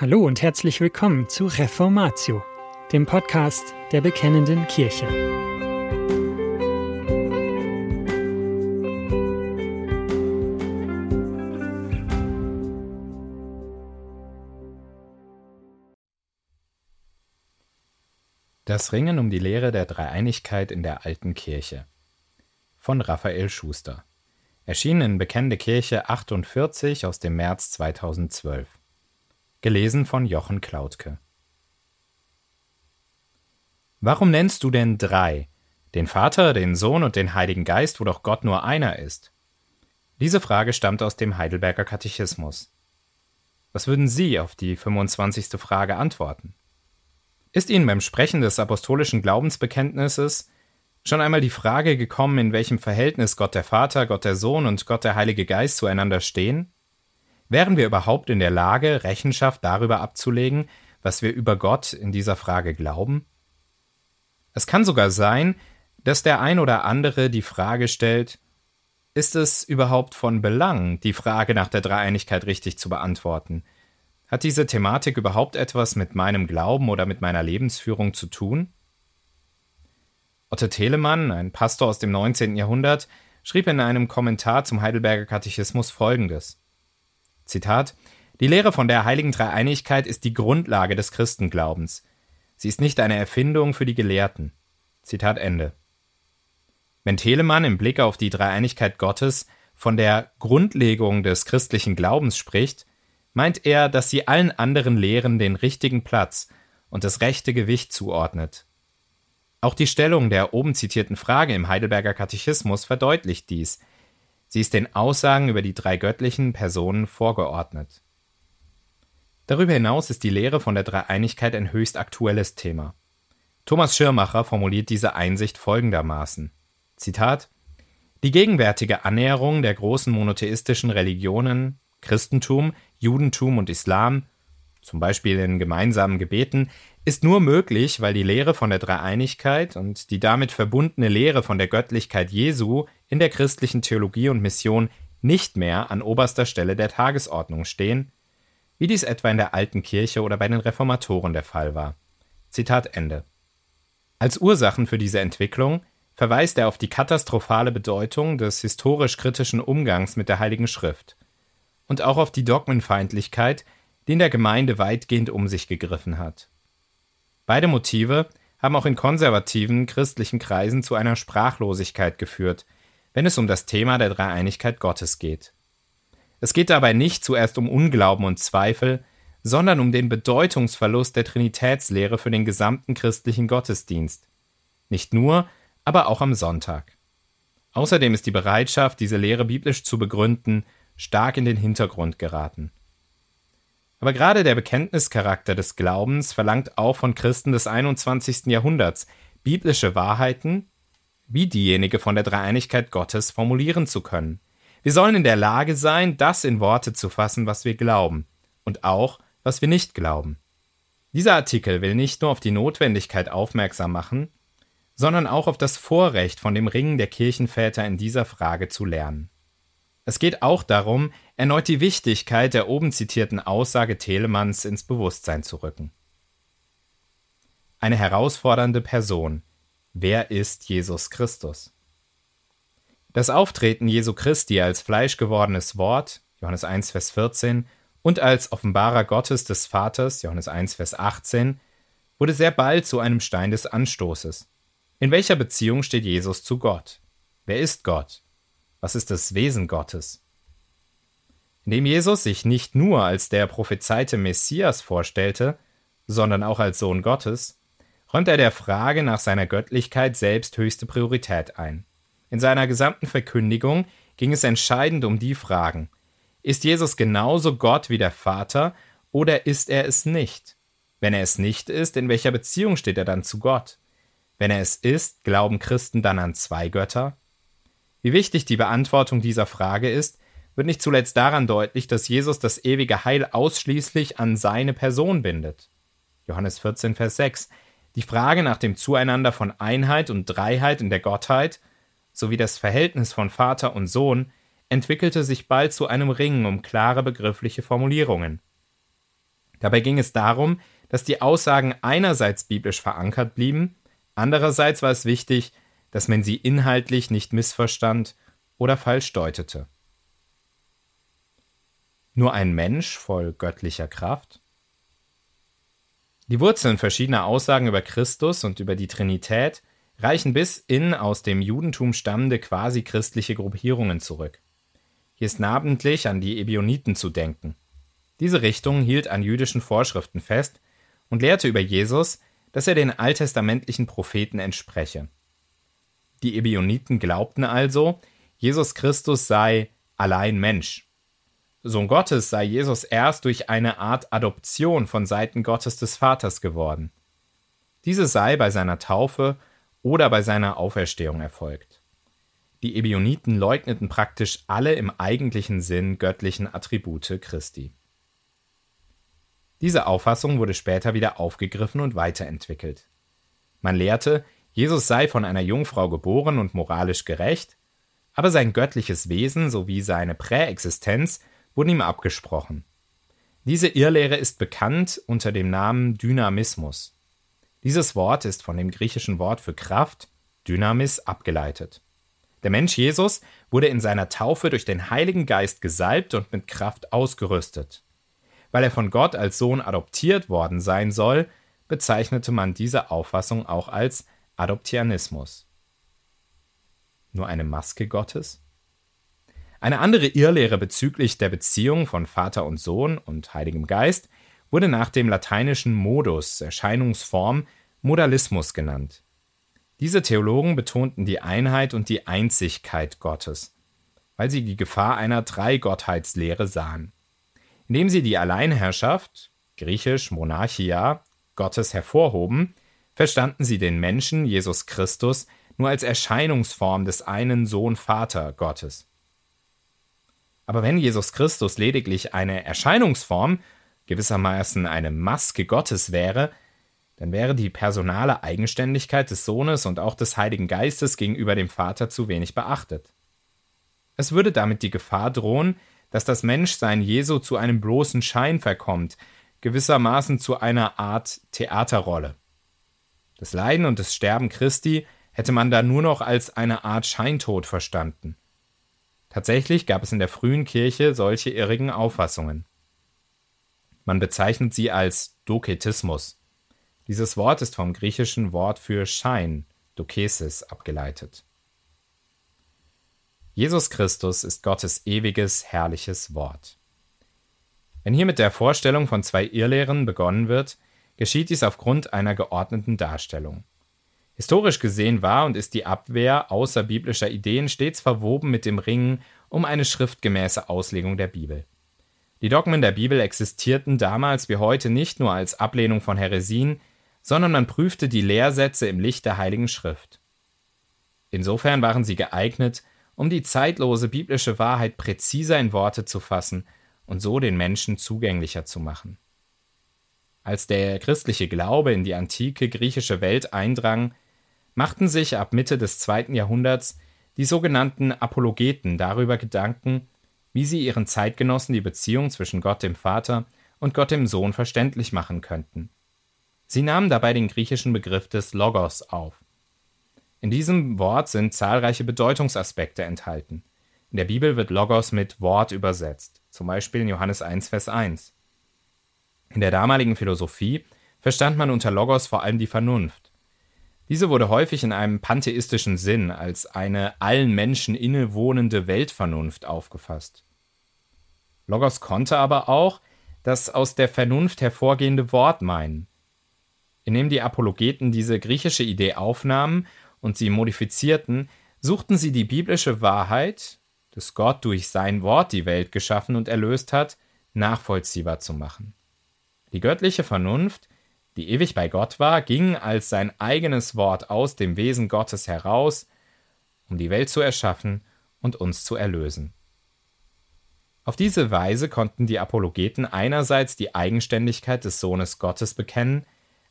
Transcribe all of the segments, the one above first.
Hallo und herzlich willkommen zu Reformatio, dem Podcast der Bekennenden Kirche. Das Ringen um die Lehre der Dreieinigkeit in der alten Kirche von Raphael Schuster. Erschienen in Bekennende Kirche 48 aus dem März 2012. Gelesen von Jochen Klautke. Warum nennst du denn drei? Den Vater, den Sohn und den Heiligen Geist, wo doch Gott nur einer ist? Diese Frage stammt aus dem Heidelberger Katechismus. Was würden Sie auf die 25. Frage antworten? Ist Ihnen beim Sprechen des apostolischen Glaubensbekenntnisses schon einmal die Frage gekommen, in welchem Verhältnis Gott der Vater, Gott der Sohn und Gott der Heilige Geist zueinander stehen? Wären wir überhaupt in der Lage, Rechenschaft darüber abzulegen, was wir über Gott in dieser Frage glauben? Es kann sogar sein, dass der ein oder andere die Frage stellt, ist es überhaupt von Belang, die Frage nach der Dreieinigkeit richtig zu beantworten? Hat diese Thematik überhaupt etwas mit meinem Glauben oder mit meiner Lebensführung zu tun? Otto Telemann, ein Pastor aus dem 19. Jahrhundert, schrieb in einem Kommentar zum Heidelberger Katechismus folgendes Zitat Die Lehre von der heiligen Dreieinigkeit ist die Grundlage des Christenglaubens. Sie ist nicht eine Erfindung für die Gelehrten. Zitat Ende. Wenn Telemann im Blick auf die Dreieinigkeit Gottes von der Grundlegung des christlichen Glaubens spricht, meint er, dass sie allen anderen Lehren den richtigen Platz und das rechte Gewicht zuordnet. Auch die Stellung der oben zitierten Frage im Heidelberger Katechismus verdeutlicht dies, Sie ist den Aussagen über die drei göttlichen Personen vorgeordnet. Darüber hinaus ist die Lehre von der Dreieinigkeit ein höchst aktuelles Thema. Thomas Schirmacher formuliert diese Einsicht folgendermaßen: Zitat: Die gegenwärtige Annäherung der großen monotheistischen Religionen Christentum, Judentum und Islam, zum Beispiel in gemeinsamen Gebeten, ist nur möglich, weil die Lehre von der Dreieinigkeit und die damit verbundene Lehre von der Göttlichkeit Jesu in der christlichen Theologie und Mission nicht mehr an oberster Stelle der Tagesordnung stehen, wie dies etwa in der alten Kirche oder bei den Reformatoren der Fall war. Zitat Ende. Als Ursachen für diese Entwicklung verweist er auf die katastrophale Bedeutung des historisch-kritischen Umgangs mit der Heiligen Schrift und auch auf die Dogmenfeindlichkeit, die in der Gemeinde weitgehend um sich gegriffen hat. Beide Motive haben auch in konservativen christlichen Kreisen zu einer Sprachlosigkeit geführt, wenn es um das Thema der Dreieinigkeit Gottes geht. Es geht dabei nicht zuerst um Unglauben und Zweifel, sondern um den Bedeutungsverlust der Trinitätslehre für den gesamten christlichen Gottesdienst. Nicht nur, aber auch am Sonntag. Außerdem ist die Bereitschaft, diese Lehre biblisch zu begründen, stark in den Hintergrund geraten. Aber gerade der Bekenntnischarakter des Glaubens verlangt auch von Christen des 21. Jahrhunderts, biblische Wahrheiten wie diejenige von der Dreieinigkeit Gottes formulieren zu können. Wir sollen in der Lage sein, das in Worte zu fassen, was wir glauben, und auch, was wir nicht glauben. Dieser Artikel will nicht nur auf die Notwendigkeit aufmerksam machen, sondern auch auf das Vorrecht von dem Ringen der Kirchenväter in dieser Frage zu lernen. Es geht auch darum, erneut die Wichtigkeit der oben zitierten Aussage Telemanns ins Bewusstsein zu rücken. Eine herausfordernde Person. Wer ist Jesus Christus? Das Auftreten Jesu Christi als fleischgewordenes Wort, Johannes 1, Vers 14, und als Offenbarer Gottes des Vaters, Johannes 1, Vers 18, wurde sehr bald zu einem Stein des Anstoßes. In welcher Beziehung steht Jesus zu Gott? Wer ist Gott? Was ist das Wesen Gottes? Indem Jesus sich nicht nur als der prophezeite Messias vorstellte, sondern auch als Sohn Gottes, räumt er der Frage nach seiner Göttlichkeit selbst höchste Priorität ein. In seiner gesamten Verkündigung ging es entscheidend um die Fragen Ist Jesus genauso Gott wie der Vater oder ist er es nicht? Wenn er es nicht ist, in welcher Beziehung steht er dann zu Gott? Wenn er es ist, glauben Christen dann an zwei Götter? Wie wichtig die Beantwortung dieser Frage ist, wird nicht zuletzt daran deutlich, dass Jesus das ewige Heil ausschließlich an seine Person bindet. Johannes 14, Vers 6. Die Frage nach dem Zueinander von Einheit und Dreiheit in der Gottheit sowie das Verhältnis von Vater und Sohn entwickelte sich bald zu einem Ringen um klare begriffliche Formulierungen. Dabei ging es darum, dass die Aussagen einerseits biblisch verankert blieben, andererseits war es wichtig, dass man sie inhaltlich nicht missverstand oder falsch deutete. Nur ein Mensch voll göttlicher Kraft? Die Wurzeln verschiedener Aussagen über Christus und über die Trinität reichen bis in aus dem Judentum stammende quasi christliche Gruppierungen zurück. Hier ist namentlich an die Ebioniten zu denken. Diese Richtung hielt an jüdischen Vorschriften fest und lehrte über Jesus, dass er den alttestamentlichen Propheten entspreche. Die Ebioniten glaubten also, Jesus Christus sei allein Mensch. Sohn Gottes sei Jesus erst durch eine Art Adoption von Seiten Gottes des Vaters geworden. Diese sei bei seiner Taufe oder bei seiner Auferstehung erfolgt. Die Ebioniten leugneten praktisch alle im eigentlichen Sinn göttlichen Attribute Christi. Diese Auffassung wurde später wieder aufgegriffen und weiterentwickelt. Man lehrte, Jesus sei von einer Jungfrau geboren und moralisch gerecht, aber sein göttliches Wesen sowie seine Präexistenz wurden ihm abgesprochen. Diese Irrlehre ist bekannt unter dem Namen Dynamismus. Dieses Wort ist von dem griechischen Wort für Kraft, Dynamis, abgeleitet. Der Mensch Jesus wurde in seiner Taufe durch den Heiligen Geist gesalbt und mit Kraft ausgerüstet. Weil er von Gott als Sohn adoptiert worden sein soll, bezeichnete man diese Auffassung auch als Adoptianismus. Nur eine Maske Gottes? Eine andere Irrlehre bezüglich der Beziehung von Vater und Sohn und Heiligem Geist wurde nach dem lateinischen Modus, Erscheinungsform, Modalismus genannt. Diese Theologen betonten die Einheit und die Einzigkeit Gottes, weil sie die Gefahr einer Dreigottheitslehre sahen. Indem sie die Alleinherrschaft, griechisch Monarchia, Gottes hervorhoben, verstanden sie den Menschen, Jesus Christus, nur als Erscheinungsform des einen Sohn-Vater Gottes. Aber wenn Jesus Christus lediglich eine Erscheinungsform, gewissermaßen eine Maske Gottes wäre, dann wäre die personale Eigenständigkeit des Sohnes und auch des Heiligen Geistes gegenüber dem Vater zu wenig beachtet. Es würde damit die Gefahr drohen, dass das Menschsein Jesu zu einem bloßen Schein verkommt, gewissermaßen zu einer Art Theaterrolle. Das Leiden und das Sterben Christi hätte man da nur noch als eine Art Scheintod verstanden. Tatsächlich gab es in der frühen Kirche solche irrigen Auffassungen. Man bezeichnet sie als Doketismus. Dieses Wort ist vom griechischen Wort für Schein, Dokesis, abgeleitet. Jesus Christus ist Gottes ewiges, herrliches Wort. Wenn hier mit der Vorstellung von zwei Irrlehren begonnen wird, geschieht dies aufgrund einer geordneten Darstellung. Historisch gesehen war und ist die Abwehr außerbiblischer Ideen stets verwoben mit dem Ringen um eine schriftgemäße Auslegung der Bibel. Die Dogmen der Bibel existierten damals wie heute nicht nur als Ablehnung von Häresien, sondern man prüfte die Lehrsätze im Licht der Heiligen Schrift. Insofern waren sie geeignet, um die zeitlose biblische Wahrheit präziser in Worte zu fassen und so den Menschen zugänglicher zu machen. Als der christliche Glaube in die antike griechische Welt eindrang, machten sich ab Mitte des zweiten Jahrhunderts die sogenannten Apologeten darüber Gedanken, wie sie ihren Zeitgenossen die Beziehung zwischen Gott dem Vater und Gott dem Sohn verständlich machen könnten. Sie nahmen dabei den griechischen Begriff des Logos auf. In diesem Wort sind zahlreiche Bedeutungsaspekte enthalten. In der Bibel wird Logos mit Wort übersetzt, zum Beispiel in Johannes 1, Vers 1. In der damaligen Philosophie verstand man unter Logos vor allem die Vernunft. Diese wurde häufig in einem pantheistischen Sinn als eine allen Menschen innewohnende Weltvernunft aufgefasst. Logos konnte aber auch das aus der Vernunft hervorgehende Wort meinen. Indem die Apologeten diese griechische Idee aufnahmen und sie modifizierten, suchten sie die biblische Wahrheit, dass Gott durch sein Wort die Welt geschaffen und erlöst hat, nachvollziehbar zu machen. Die göttliche Vernunft, die ewig bei Gott war, ging als sein eigenes Wort aus dem Wesen Gottes heraus, um die Welt zu erschaffen und uns zu erlösen. Auf diese Weise konnten die Apologeten einerseits die Eigenständigkeit des Sohnes Gottes bekennen,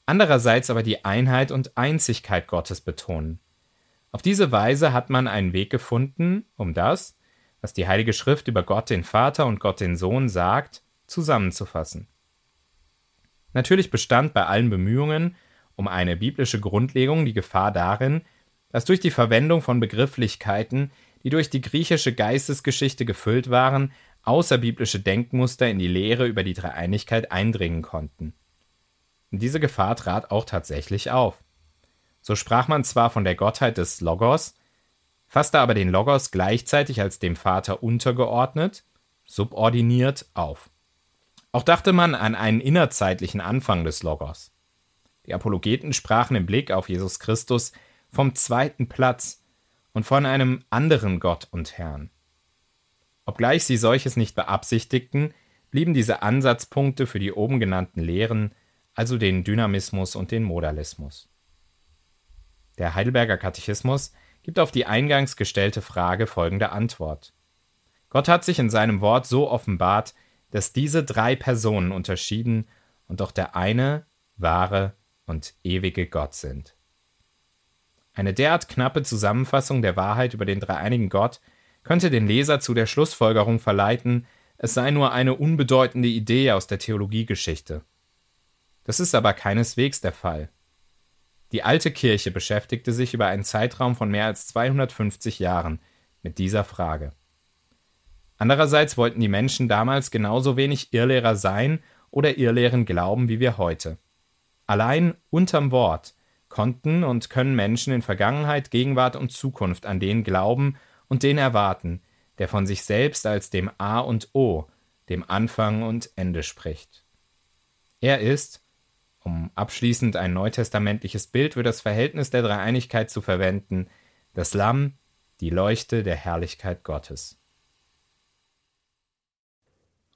andererseits aber die Einheit und Einzigkeit Gottes betonen. Auf diese Weise hat man einen Weg gefunden, um das, was die Heilige Schrift über Gott den Vater und Gott den Sohn sagt, zusammenzufassen. Natürlich bestand bei allen Bemühungen um eine biblische Grundlegung die Gefahr darin, dass durch die Verwendung von Begrifflichkeiten, die durch die griechische Geistesgeschichte gefüllt waren, außerbiblische Denkmuster in die Lehre über die Dreieinigkeit eindringen konnten. Und diese Gefahr trat auch tatsächlich auf. So sprach man zwar von der Gottheit des Logos, fasste aber den Logos gleichzeitig als dem Vater untergeordnet, subordiniert auf. Auch dachte man an einen innerzeitlichen Anfang des Logos. Die Apologeten sprachen im Blick auf Jesus Christus vom zweiten Platz und von einem anderen Gott und Herrn. Obgleich sie solches nicht beabsichtigten, blieben diese Ansatzpunkte für die oben genannten Lehren, also den Dynamismus und den Modalismus. Der Heidelberger Katechismus gibt auf die eingangs gestellte Frage folgende Antwort. Gott hat sich in seinem Wort so offenbart, dass diese drei Personen unterschieden und doch der eine wahre und ewige Gott sind. Eine derart knappe Zusammenfassung der Wahrheit über den dreieinigen Gott könnte den Leser zu der Schlussfolgerung verleiten, es sei nur eine unbedeutende Idee aus der Theologiegeschichte. Das ist aber keineswegs der Fall. Die alte Kirche beschäftigte sich über einen Zeitraum von mehr als 250 Jahren mit dieser Frage. Andererseits wollten die Menschen damals genauso wenig Irrlehrer sein oder Irrlehren glauben wie wir heute. Allein unterm Wort konnten und können Menschen in Vergangenheit, Gegenwart und Zukunft an den glauben und den erwarten, der von sich selbst als dem A und O, dem Anfang und Ende spricht. Er ist, um abschließend ein neutestamentliches Bild für das Verhältnis der Dreieinigkeit zu verwenden, das Lamm, die Leuchte der Herrlichkeit Gottes.